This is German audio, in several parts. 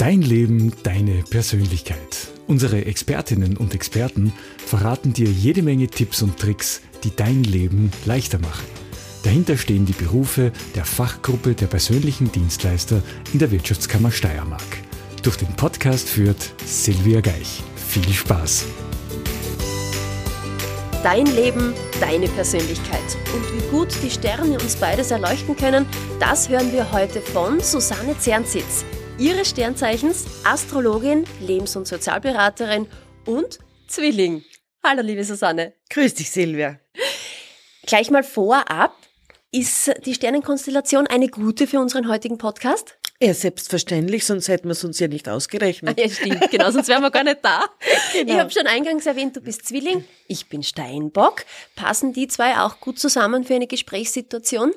Dein Leben, deine Persönlichkeit. Unsere Expertinnen und Experten verraten dir jede Menge Tipps und Tricks, die dein Leben leichter machen. Dahinter stehen die Berufe der Fachgruppe der persönlichen Dienstleister in der Wirtschaftskammer Steiermark. Durch den Podcast führt Silvia Geich. Viel Spaß! Dein Leben, deine Persönlichkeit. Und wie gut die Sterne uns beides erleuchten können, das hören wir heute von Susanne Zernsitz. Ihres Sternzeichens Astrologin, Lebens- und Sozialberaterin und Zwilling. Hallo, liebe Susanne. Grüß dich, Silvia. Gleich mal vorab, ist die Sternenkonstellation eine gute für unseren heutigen Podcast? Ja, selbstverständlich, sonst hätten wir es uns ja nicht ausgerechnet. Ja, stimmt, genau, sonst wären wir gar nicht da. Genau. Ich habe schon eingangs erwähnt, du bist Zwilling, ich bin Steinbock. Passen die zwei auch gut zusammen für eine Gesprächssituation?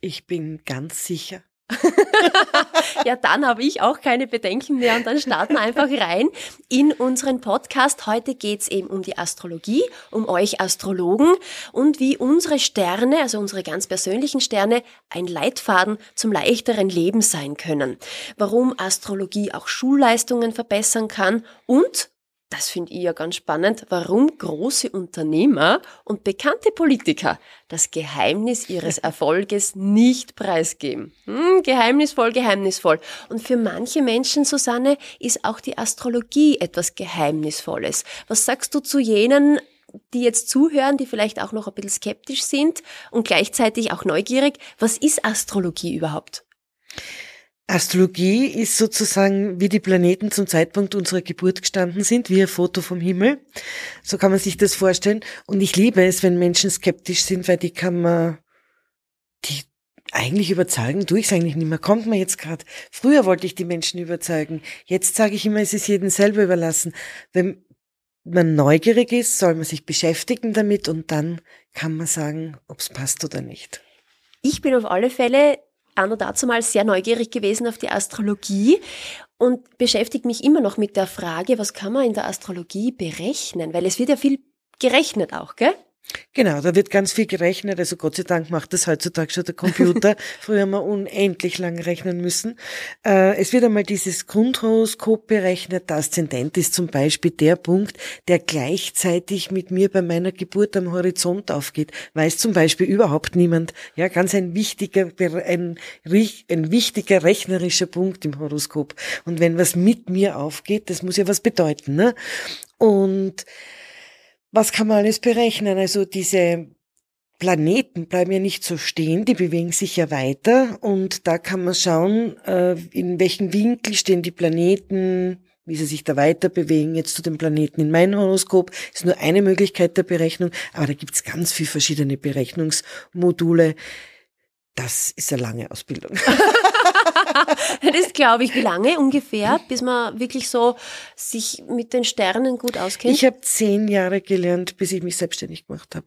Ich bin ganz sicher. ja, dann habe ich auch keine Bedenken mehr und dann starten wir einfach rein in unseren Podcast. Heute geht's eben um die Astrologie, um euch Astrologen und wie unsere Sterne, also unsere ganz persönlichen Sterne, ein Leitfaden zum leichteren Leben sein können. Warum Astrologie auch Schulleistungen verbessern kann und das finde ich ja ganz spannend, warum große Unternehmer und bekannte Politiker das Geheimnis ihres Erfolges nicht preisgeben. Hm, geheimnisvoll, geheimnisvoll. Und für manche Menschen, Susanne, ist auch die Astrologie etwas Geheimnisvolles. Was sagst du zu jenen, die jetzt zuhören, die vielleicht auch noch ein bisschen skeptisch sind und gleichzeitig auch neugierig? Was ist Astrologie überhaupt? Astrologie ist sozusagen, wie die Planeten zum Zeitpunkt unserer Geburt gestanden sind, wie ein Foto vom Himmel. So kann man sich das vorstellen. Und ich liebe es, wenn Menschen skeptisch sind, weil die kann man, die eigentlich überzeugen, tue ich es eigentlich nicht mehr. Kommt man jetzt gerade. Früher wollte ich die Menschen überzeugen. Jetzt sage ich immer, es ist jedem selber überlassen. Wenn man neugierig ist, soll man sich beschäftigen damit und dann kann man sagen, ob es passt oder nicht. Ich bin auf alle Fälle anno dazu mal sehr neugierig gewesen auf die Astrologie und beschäftigt mich immer noch mit der Frage, was kann man in der Astrologie berechnen? Weil es wird ja viel gerechnet auch, gell? Genau, da wird ganz viel gerechnet. Also Gott sei Dank macht das heutzutage schon der Computer. Früher haben wir unendlich lang rechnen müssen. Äh, es wird einmal dieses Grundhoroskop berechnet. Der Aszendent ist zum Beispiel der Punkt, der gleichzeitig mit mir bei meiner Geburt am Horizont aufgeht. Weiß zum Beispiel überhaupt niemand. Ja, ganz ein wichtiger, ein, ein wichtiger rechnerischer Punkt im Horoskop. Und wenn was mit mir aufgeht, das muss ja was bedeuten. Ne? Und was kann man alles berechnen? Also diese Planeten bleiben ja nicht so stehen, die bewegen sich ja weiter und da kann man schauen, äh, in welchem Winkel stehen die Planeten, wie sie sich da weiter bewegen, jetzt zu den Planeten in meinem Horoskop, ist nur eine Möglichkeit der Berechnung, aber da gibt's ganz viele verschiedene Berechnungsmodule. Das ist eine lange Ausbildung. das glaube ich. Wie lange ungefähr, bis man wirklich so sich mit den Sternen gut auskennt? Ich habe zehn Jahre gelernt, bis ich mich selbstständig gemacht habe.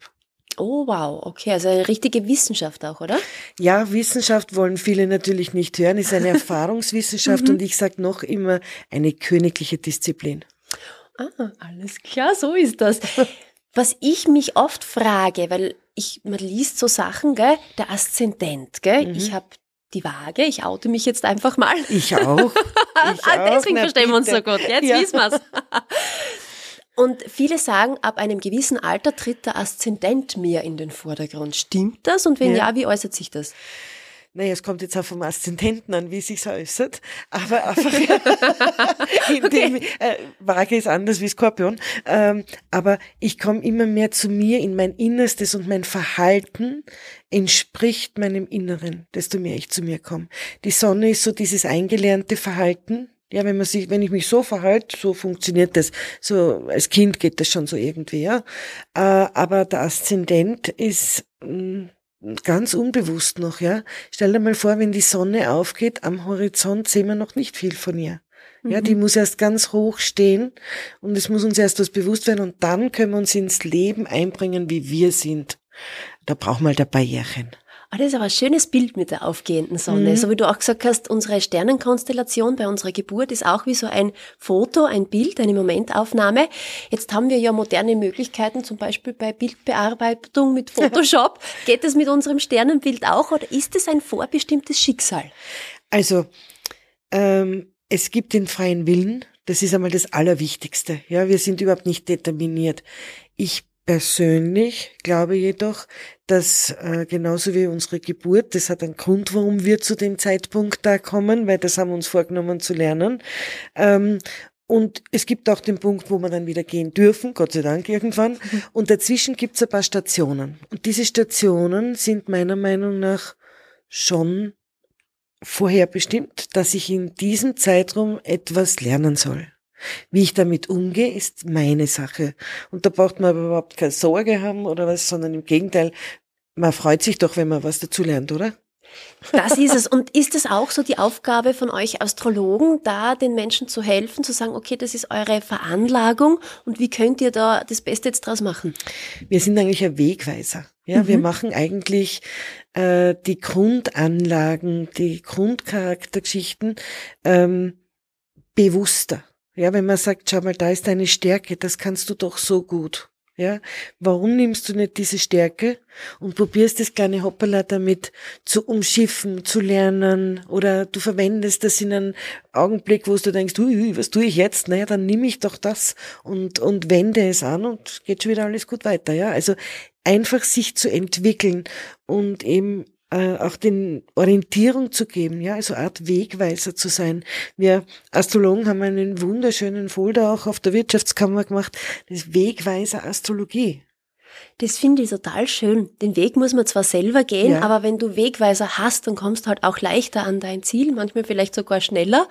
Oh wow, okay, also eine richtige Wissenschaft auch, oder? Ja, Wissenschaft wollen viele natürlich nicht hören, ist eine Erfahrungswissenschaft mhm. und ich sage noch immer eine königliche Disziplin. Ah, alles klar, so ist das. Was ich mich oft frage, weil ich, man liest so Sachen, gell, der Aszendent, gell, mhm. ich habe die Waage. Ich oute mich jetzt einfach mal. Ich auch. Ich ah, Deswegen auch. verstehen wir uns so gut. Jetzt ja. wissen wir's. Und viele sagen, ab einem gewissen Alter tritt der Aszendent mehr in den Vordergrund. Stimmt das? Und wenn ja, ja wie äußert sich das? Naja, es kommt jetzt auch vom Aszendenten an, wie es sich äußert, aber einfach, in okay. dem, äh, Waage ist anders wie Skorpion, ähm, aber ich komme immer mehr zu mir in mein Innerstes und mein Verhalten entspricht meinem Inneren, desto mehr ich zu mir komme. Die Sonne ist so dieses eingelernte Verhalten, ja, wenn man sich, wenn ich mich so verhalte, so funktioniert das. So als Kind geht das schon so irgendwie, ja. Äh, aber der Aszendent ist mh, mm, ganz unbewusst noch, ja. Stell dir mal vor, wenn die Sonne aufgeht, am Horizont sehen wir noch nicht viel von ihr. Ja, die mhm. muss erst ganz hoch stehen und es muss uns erst was bewusst werden und dann können wir uns ins Leben einbringen, wie wir sind. Da brauchen wir halt ein Barrierchen. Ah, das ist aber ein schönes Bild mit der aufgehenden Sonne. Mhm. So wie du auch gesagt hast, unsere Sternenkonstellation bei unserer Geburt ist auch wie so ein Foto, ein Bild, eine Momentaufnahme. Jetzt haben wir ja moderne Möglichkeiten, zum Beispiel bei Bildbearbeitung mit Photoshop. Geht das mit unserem Sternenbild auch oder ist es ein vorbestimmtes Schicksal? Also, ähm, es gibt den freien Willen. Das ist einmal das Allerwichtigste. Ja, wir sind überhaupt nicht determiniert. Ich persönlich glaube jedoch, dass äh, genauso wie unsere Geburt, das hat einen Grund, warum wir zu dem Zeitpunkt da kommen, weil das haben wir uns vorgenommen zu lernen. Ähm, und es gibt auch den Punkt, wo wir dann wieder gehen dürfen, Gott sei Dank irgendwann. Und dazwischen gibt es ein paar Stationen. Und diese Stationen sind meiner Meinung nach schon vorherbestimmt, dass ich in diesem Zeitraum etwas lernen soll. Wie ich damit umgehe, ist meine Sache. Und da braucht man aber überhaupt keine Sorge haben oder was, sondern im Gegenteil, man freut sich doch, wenn man was dazu lernt, oder? Das ist es. Und ist es auch so die Aufgabe von euch Astrologen, da den Menschen zu helfen, zu sagen, okay, das ist eure Veranlagung und wie könnt ihr da das Beste jetzt draus machen? Wir sind eigentlich ein Wegweiser. Ja, mhm. wir machen eigentlich äh, die Grundanlagen, die Grundcharaktergeschichten ähm, bewusster. Ja, wenn man sagt, schau mal, da ist deine Stärke, das kannst du doch so gut. Ja, warum nimmst du nicht diese Stärke und probierst das kleine Hoppala damit zu umschiffen, zu lernen oder du verwendest das in einem Augenblick, wo du denkst, ui, was tue ich jetzt? Naja, dann nimm ich doch das und, und wende es an und geht schon wieder alles gut weiter. Ja, also einfach sich zu entwickeln und eben äh, auch den Orientierung zu geben, ja, also Art Wegweiser zu sein. Wir Astrologen haben einen wunderschönen Folder auch auf der Wirtschaftskammer gemacht, das Wegweiser Astrologie. Das finde ich total schön. Den Weg muss man zwar selber gehen, ja. aber wenn du Wegweiser hast, dann kommst du halt auch leichter an dein Ziel, manchmal vielleicht sogar schneller.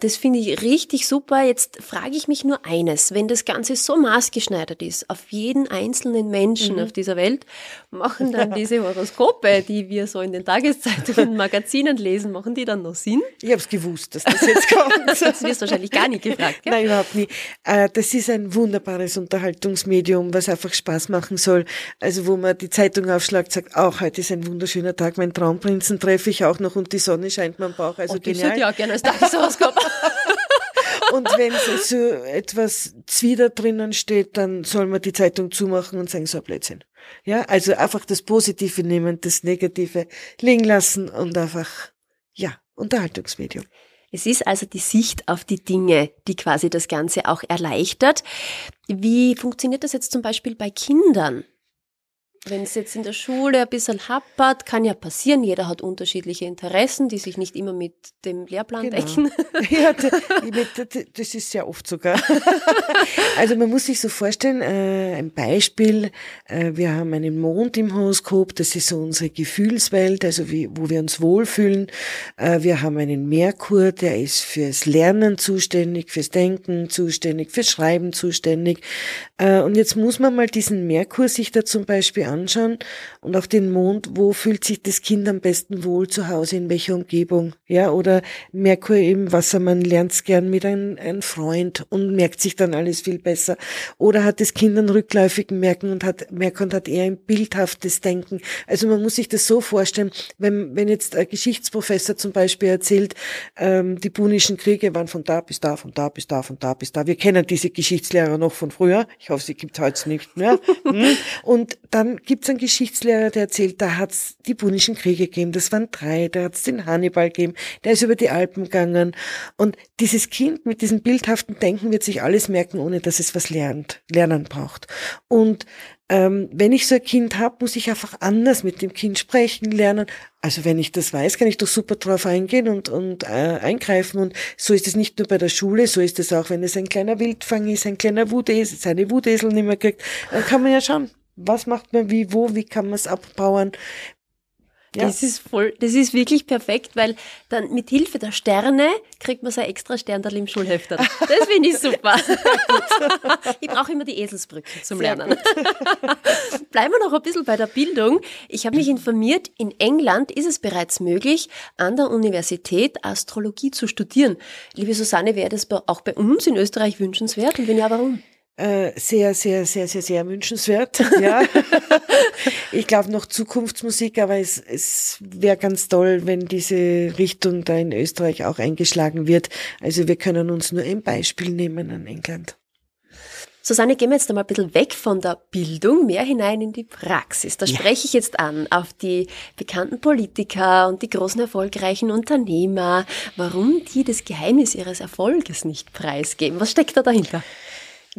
Das finde ich richtig super. Jetzt frage ich mich nur eines. Wenn das Ganze so maßgeschneidert ist, auf jeden einzelnen Menschen mhm. auf dieser Welt, machen dann diese Horoskope, die wir so in den Tageszeitungen, Magazinen lesen, machen die dann noch Sinn? Ich habe es gewusst, dass das jetzt kommt. das wirst du wahrscheinlich gar nicht gefragt. Gell? Nein, überhaupt nicht. Äh, das ist ein wunderbares Unterhaltungsmedium, was einfach Spaß machen soll. Also wo man die Zeitung aufschlagt, sagt, auch heute ist ein wunderschöner Tag, mein Traumprinzen treffe ich auch noch und die Sonne scheint mir am Bauch. Also oh, genial. ja gerne als Tageshoroskop. Und wenn so etwas Zwider drinnen steht, dann soll man die Zeitung zumachen und sagen, so Blödsinn. Ja, also einfach das Positive nehmen, das Negative liegen lassen und einfach, ja, Unterhaltungsmedium. Es ist also die Sicht auf die Dinge, die quasi das Ganze auch erleichtert. Wie funktioniert das jetzt zum Beispiel bei Kindern? Wenn es jetzt in der Schule ein bisschen happert, kann ja passieren. Jeder hat unterschiedliche Interessen, die sich nicht immer mit dem Lehrplan genau. decken. Ja, das ist sehr oft sogar. Also man muss sich so vorstellen, äh, ein Beispiel, äh, wir haben einen Mond im Horoskop, das ist so unsere Gefühlswelt, also wie, wo wir uns wohlfühlen. Äh, wir haben einen Merkur, der ist fürs Lernen zuständig, fürs Denken zuständig, fürs Schreiben zuständig. Und jetzt muss man mal diesen Merkur sich da zum Beispiel anschauen und auch den Mond, wo fühlt sich das Kind am besten wohl zu Hause, in welcher Umgebung, ja, oder Merkur im Wasser, man lernt gern mit einem, einem Freund und merkt sich dann alles viel besser, oder hat das Kind einen rückläufigen Merken und hat, Merkur und hat eher ein bildhaftes Denken. Also man muss sich das so vorstellen, wenn, wenn jetzt ein Geschichtsprofessor zum Beispiel erzählt, ähm, die punischen Kriege waren von da bis da, von da bis da, von da bis da. Wir kennen diese Geschichtslehrer noch von früher. Ich hoffe, sie gibt heute nicht mehr. Hm? und dann gibt es einen Geschichtslehrer, der erzählt, da hat es die Punischen Kriege gegeben, das waren drei, da hat es den Hannibal gegeben, der ist über die Alpen gegangen. Und dieses Kind mit diesem bildhaften Denken wird sich alles merken, ohne dass es was lernt, lernen braucht. Und ähm, wenn ich so ein Kind habe, muss ich einfach anders mit dem Kind sprechen, lernen. Also wenn ich das weiß, kann ich doch super drauf eingehen und, und äh, eingreifen. Und so ist es nicht nur bei der Schule, so ist es auch, wenn es ein kleiner Wildfang ist, ein kleiner Wutesel, seine Wutesel nicht mehr kriegt, dann kann man ja schauen, was macht man wie, wo, wie kann man es abbauen. Ja. Das ist voll, das ist wirklich perfekt, weil dann mit Hilfe der Sterne kriegt man so ein extra Sterndal im Schulheft. Das finde ich super. ich brauche immer die Eselsbrücke zum Sehr Lernen. Bleiben wir noch ein bisschen bei der Bildung. Ich habe mich informiert, in England ist es bereits möglich, an der Universität Astrologie zu studieren. Liebe Susanne, wäre das auch bei uns in Österreich wünschenswert? Und wenn ja, warum? Äh, sehr, sehr, sehr, sehr, sehr wünschenswert. Ja. ich glaube noch Zukunftsmusik, aber es, es wäre ganz toll, wenn diese Richtung da in Österreich auch eingeschlagen wird. Also wir können uns nur ein Beispiel nehmen an England. Susanne, gehen wir jetzt einmal ein bisschen weg von der Bildung, mehr hinein in die Praxis. Da spreche ich jetzt an auf die bekannten Politiker und die großen erfolgreichen Unternehmer, warum die das Geheimnis ihres Erfolges nicht preisgeben. Was steckt da dahinter?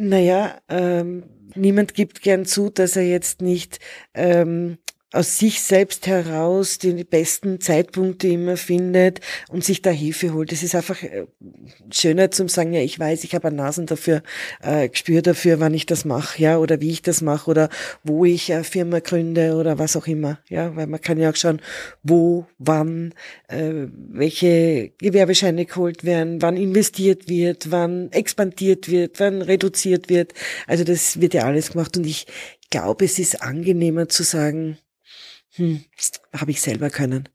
Naja, ähm, niemand gibt gern zu, dass er jetzt nicht ähm, aus sich selbst heraus die besten Zeitpunkte immer findet und sich da Hilfe holt. Es ist einfach äh, schöner zum sagen, ja, ich weiß, ich habe Nasen dafür, äh, Gespür dafür, wann ich das mache, ja, oder wie ich das mache oder wo ich eine Firma gründe oder was auch immer, ja, weil man kann ja auch schauen, wo, wann, äh, welche Gewerbescheine geholt werden, wann investiert wird, wann expandiert wird, wann reduziert wird. Also das wird ja alles gemacht und ich glaube, es ist angenehmer zu sagen, hm, habe ich selber können.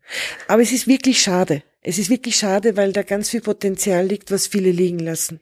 Aber es ist wirklich schade. Es ist wirklich schade, weil da ganz viel Potenzial liegt, was viele liegen lassen.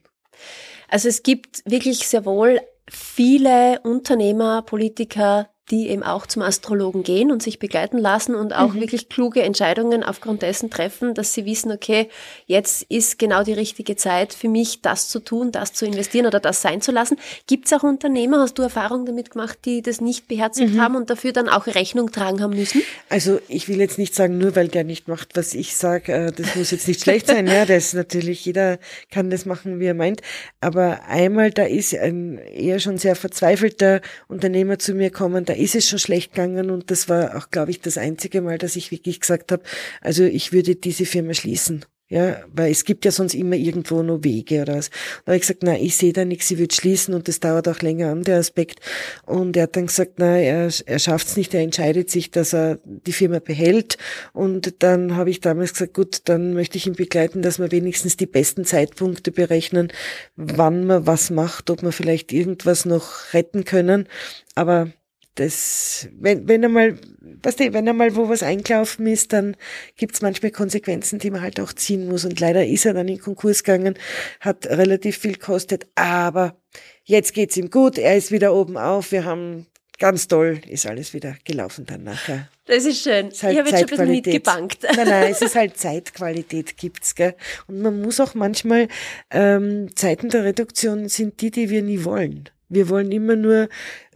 Also es gibt wirklich sehr wohl viele Unternehmer, Politiker, die eben auch zum Astrologen gehen und sich begleiten lassen und auch mhm. wirklich kluge Entscheidungen aufgrund dessen treffen, dass sie wissen, okay, jetzt ist genau die richtige Zeit für mich, das zu tun, das zu investieren oder das sein zu lassen. Gibt es auch Unternehmer, hast du Erfahrung damit gemacht, die das nicht beherzigt mhm. haben und dafür dann auch Rechnung tragen haben müssen? Also ich will jetzt nicht sagen, nur weil der nicht macht, was ich sage, äh, das muss jetzt nicht schlecht sein. Ja, das ist natürlich, jeder kann das machen, wie er meint. Aber einmal, da ist ein eher schon sehr verzweifelter Unternehmer zu mir kommen, da ist es schon schlecht gegangen und das war auch, glaube ich, das einzige Mal, dass ich wirklich gesagt habe, also ich würde diese Firma schließen. Ja, weil es gibt ja sonst immer irgendwo nur Wege oder was. Da habe ich gesagt, na, ich sehe da nichts, ich würde schließen und das dauert auch länger an, der Aspekt. Und er hat dann gesagt, na, er, er schafft es nicht, er entscheidet sich, dass er die Firma behält. Und dann habe ich damals gesagt, gut, dann möchte ich ihn begleiten, dass wir wenigstens die besten Zeitpunkte berechnen, wann man was macht, ob wir vielleicht irgendwas noch retten können. Aber das, wenn, wenn einmal, weißt du, wenn einmal wo was eingelaufen ist, dann gibt's manchmal Konsequenzen, die man halt auch ziehen muss. Und leider ist er dann in Konkurs gegangen, hat relativ viel gekostet, aber jetzt geht's ihm gut, er ist wieder oben auf, wir haben ganz toll, ist alles wieder gelaufen dann nachher. Das ist schön. Ist halt ich habe jetzt schon ein bisschen mitgebankt. Nein, nein, es ist halt Zeitqualität gibt's, gell. Und man muss auch manchmal, ähm, Zeiten der Reduktion sind die, die wir nie wollen. Wir wollen immer nur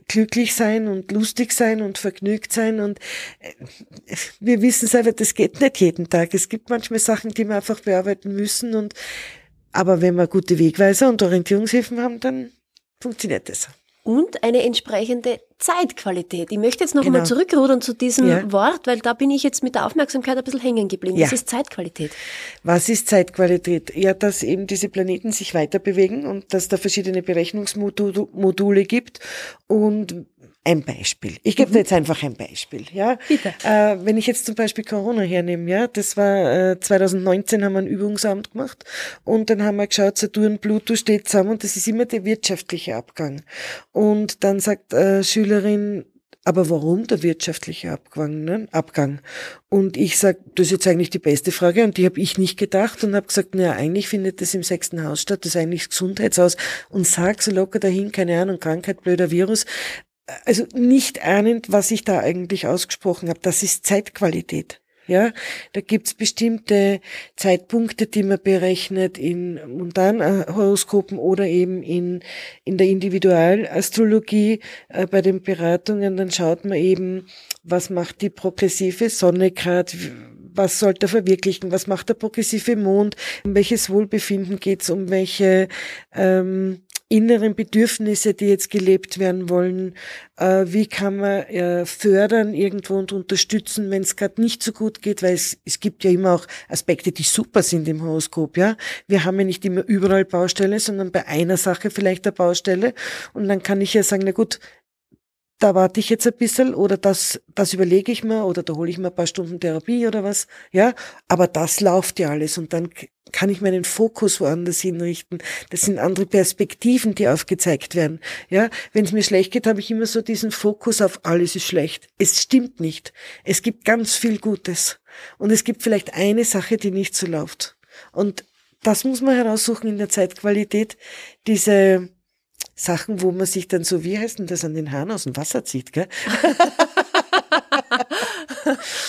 glücklich sein und lustig sein und vergnügt sein und äh, wir wissen selber, das geht nicht jeden Tag. Es gibt manchmal Sachen, die wir einfach bearbeiten müssen und aber wenn wir gute Wegweiser und Orientierungshilfen haben, dann funktioniert das und eine entsprechende Zeitqualität. Ich möchte jetzt noch genau. einmal zurückrudern zu diesem ja. Wort, weil da bin ich jetzt mit der Aufmerksamkeit ein bisschen hängen geblieben. Ja. Was ist Zeitqualität? Was ist Zeitqualität? Ja, dass eben diese Planeten sich weiter bewegen und dass da verschiedene Berechnungsmodule gibt und ein Beispiel. Ich gebe mhm. jetzt einfach ein Beispiel. Ja, Bitte. Äh, wenn ich jetzt zum Beispiel Corona hernehme, ja, das war äh, 2019 haben wir ein Übungsamt gemacht und dann haben wir geschaut, Saturn, Pluto steht zusammen und das ist immer der wirtschaftliche Abgang. Und dann sagt äh, Schülerin, aber warum der wirtschaftliche Abgang? Ne? Abgang? Und ich sag, das ist jetzt eigentlich die beste Frage und die habe ich nicht gedacht und habe gesagt, naja, eigentlich findet das im sechsten Haus statt, das ist eigentlich das Gesundheitshaus und sag so locker dahin, keine Ahnung, Krankheit, blöder Virus also nicht ahnend, was ich da eigentlich ausgesprochen habe. Das ist Zeitqualität. Ja, da gibt's bestimmte Zeitpunkte, die man berechnet in Montanhoroskopen oder eben in, in der Individualastrologie äh, bei den Beratungen. Dann schaut man eben, was macht die progressive Sonne gerade, was sollte er verwirklichen, was macht der progressive Mond, um welches Wohlbefinden geht's, um welche ähm, inneren Bedürfnisse, die jetzt gelebt werden wollen, äh, wie kann man äh, fördern irgendwo und unterstützen, wenn es gerade nicht so gut geht, weil es, es gibt ja immer auch Aspekte, die super sind im Horoskop, ja. Wir haben ja nicht immer überall Baustelle, sondern bei einer Sache vielleicht eine Baustelle und dann kann ich ja sagen, na gut, da warte ich jetzt ein bisschen oder das, das überlege ich mir oder da hole ich mir ein paar Stunden Therapie oder was, ja, aber das läuft ja alles und dann kann ich meinen Fokus woanders hinrichten. Das sind andere Perspektiven, die aufgezeigt werden. Ja, wenn es mir schlecht geht, habe ich immer so diesen Fokus auf alles ist schlecht. Es stimmt nicht. Es gibt ganz viel Gutes und es gibt vielleicht eine Sache, die nicht so läuft. Und das muss man heraussuchen in der Zeitqualität, diese Sachen, wo man sich dann so, wie heißt denn das, an den Haaren aus dem Wasser zieht, gell?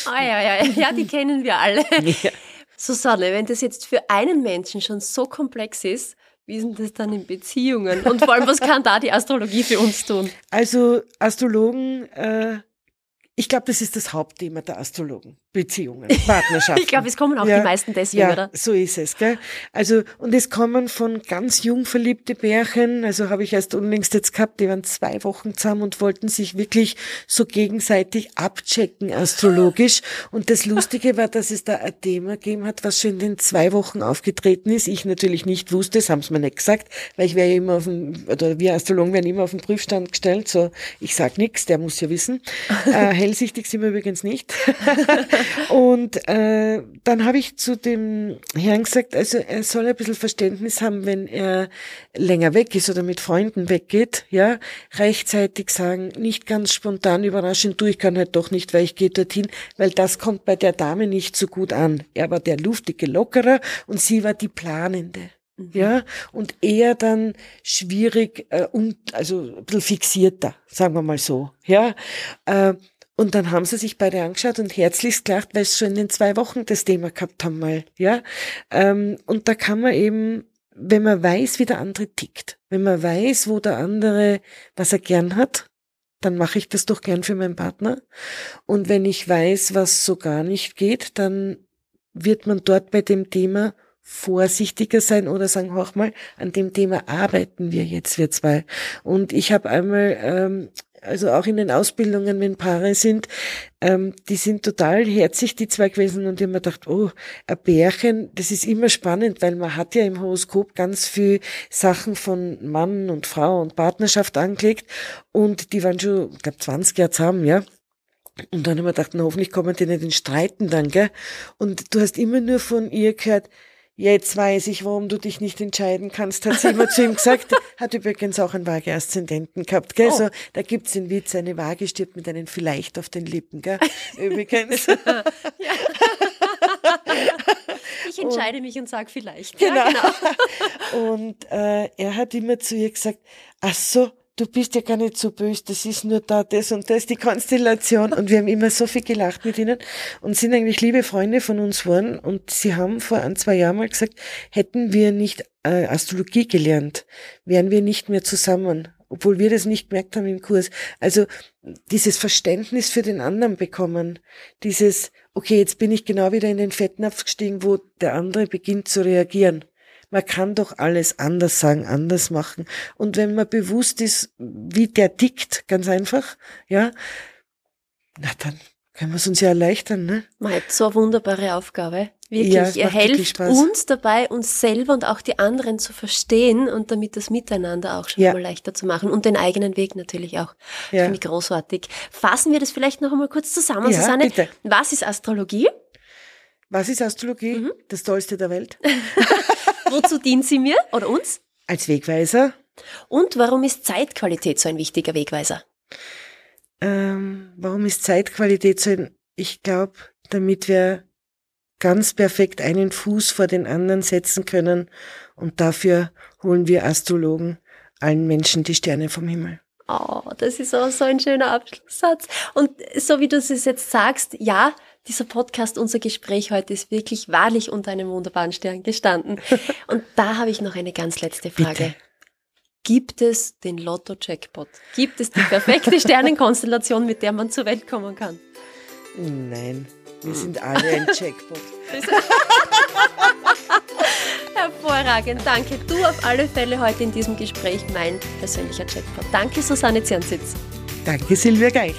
ah, ja, ja, ja, die kennen wir alle. Ja. Susanne, wenn das jetzt für einen Menschen schon so komplex ist, Wie ist denn das dann in Beziehungen? Und vor allem, was kann da die Astrologie für uns tun? Also Astrologen äh, ich glaube, das ist das Hauptthema der Astrologen. Beziehungen, Partnerschaften. ich glaube, es kommen auch ja, die meisten deswegen, ja, oder? so ist es. Gell? Also, und es kommen von ganz jung verliebte Bärchen, also habe ich erst unlängst jetzt gehabt, die waren zwei Wochen zusammen und wollten sich wirklich so gegenseitig abchecken, astrologisch. Und das Lustige war, dass es da ein Thema gegeben hat, was schon in den zwei Wochen aufgetreten ist. Ich natürlich nicht wusste, das haben sie mir nicht gesagt, weil ich wäre ja immer auf dem, oder wir Astrologen werden immer auf den Prüfstand gestellt, so, ich sag nichts, der muss ja wissen. Äh, hellsichtig sind wir übrigens nicht. und äh, dann habe ich zu dem Herrn gesagt, also er soll ein bisschen Verständnis haben, wenn er länger weg ist oder mit Freunden weggeht, ja, rechtzeitig sagen, nicht ganz spontan überraschend, du, ich kann halt doch nicht, weil ich gehe dorthin, weil das kommt bei der Dame nicht so gut an. Er war der luftige Lockerer und sie war die Planende. Mhm. Ja, und eher dann schwierig, äh, um, also ein bisschen fixierter, sagen wir mal so. Ja, äh, und dann haben sie sich beide angeschaut und herzlichst gelacht, weil sie schon in den zwei Wochen das Thema gehabt haben mal, ja. Ähm, und da kann man eben, wenn man weiß, wie der andere tickt, wenn man weiß, wo der andere, was er gern hat, dann mache ich das doch gern für meinen Partner. Und wenn ich weiß, was so gar nicht geht, dann wird man dort bei dem Thema vorsichtiger sein oder sagen, auch mal, an dem Thema arbeiten wir jetzt, wir zwei. Und ich habe einmal ähm, also auch in den Ausbildungen, wenn Paare sind, ähm, die sind total herzig, die zwei gewesen und ich habe mir gedacht, oh, ein Bärchen, das ist immer spannend, weil man hat ja im Horoskop ganz viel Sachen von Mann und Frau und Partnerschaft angelegt und die waren schon, ich glaube, 20 Jahre zusammen, ja. Und dann haben wir gedacht, na, hoffentlich kommen die nicht in Streiten dann, gell? Und du hast immer nur von ihr gehört, Jetzt weiß ich, warum du dich nicht entscheiden kannst, hat sie immer zu ihm gesagt. Hat übrigens auch einen Waage-Aszendenten gehabt, gell? Oh. So, da gibt's den Witz, eine Waage stirbt mit einem Vielleicht auf den Lippen, gell? Übrigens. ich entscheide und, mich und sage vielleicht. Genau. Ja, genau. Und äh, er hat immer zu ihr gesagt, ach so, du bist ja gar nicht so böse, das ist nur da, das und das, die Konstellation. Und wir haben immer so viel gelacht mit ihnen und sind eigentlich liebe Freunde von uns geworden. Und sie haben vor ein, zwei Jahren mal gesagt, hätten wir nicht äh, Astrologie gelernt, wären wir nicht mehr zusammen, obwohl wir das nicht gemerkt haben im Kurs. Also dieses Verständnis für den anderen bekommen, dieses, okay, jetzt bin ich genau wieder in den Fettnapf gestiegen, wo der andere beginnt zu reagieren. Man kann doch alles anders sagen, anders machen. Und wenn man bewusst ist, wie der tickt, ganz einfach, ja, na dann können wir es uns ja erleichtern, ne? Man hat so eine wunderbare Aufgabe. Wirklich, ja, er hilft uns dabei, uns selber und auch die anderen zu verstehen und damit das Miteinander auch schon ja. mal leichter zu machen und den eigenen Weg natürlich auch. Ja. Finde ich großartig. Fassen wir das vielleicht noch einmal kurz zusammen, ja, Susanne. Bitte. Was ist Astrologie? Was ist Astrologie? Mhm. Das Tollste der Welt. Wozu dient sie mir oder uns? Als Wegweiser. Und warum ist Zeitqualität so ein wichtiger Wegweiser? Ähm, warum ist Zeitqualität so ein, ich glaube, damit wir ganz perfekt einen Fuß vor den anderen setzen können und dafür holen wir Astrologen allen Menschen die Sterne vom Himmel. Oh, das ist auch so ein schöner Abschlusssatz. Und so wie du es jetzt sagst, ja, dieser Podcast, unser Gespräch heute ist wirklich wahrlich unter einem wunderbaren Stern gestanden. Und da habe ich noch eine ganz letzte Frage. Bitte. Gibt es den Lotto-Jackpot? Gibt es die perfekte Sternenkonstellation, mit der man zur Welt kommen kann? Nein, wir sind alle ein Jackpot. Hervorragend, danke. Du auf alle Fälle heute in diesem Gespräch mein persönlicher Jackpot. Danke, Susanne Ziernsitz. Danke, Silvia Geich.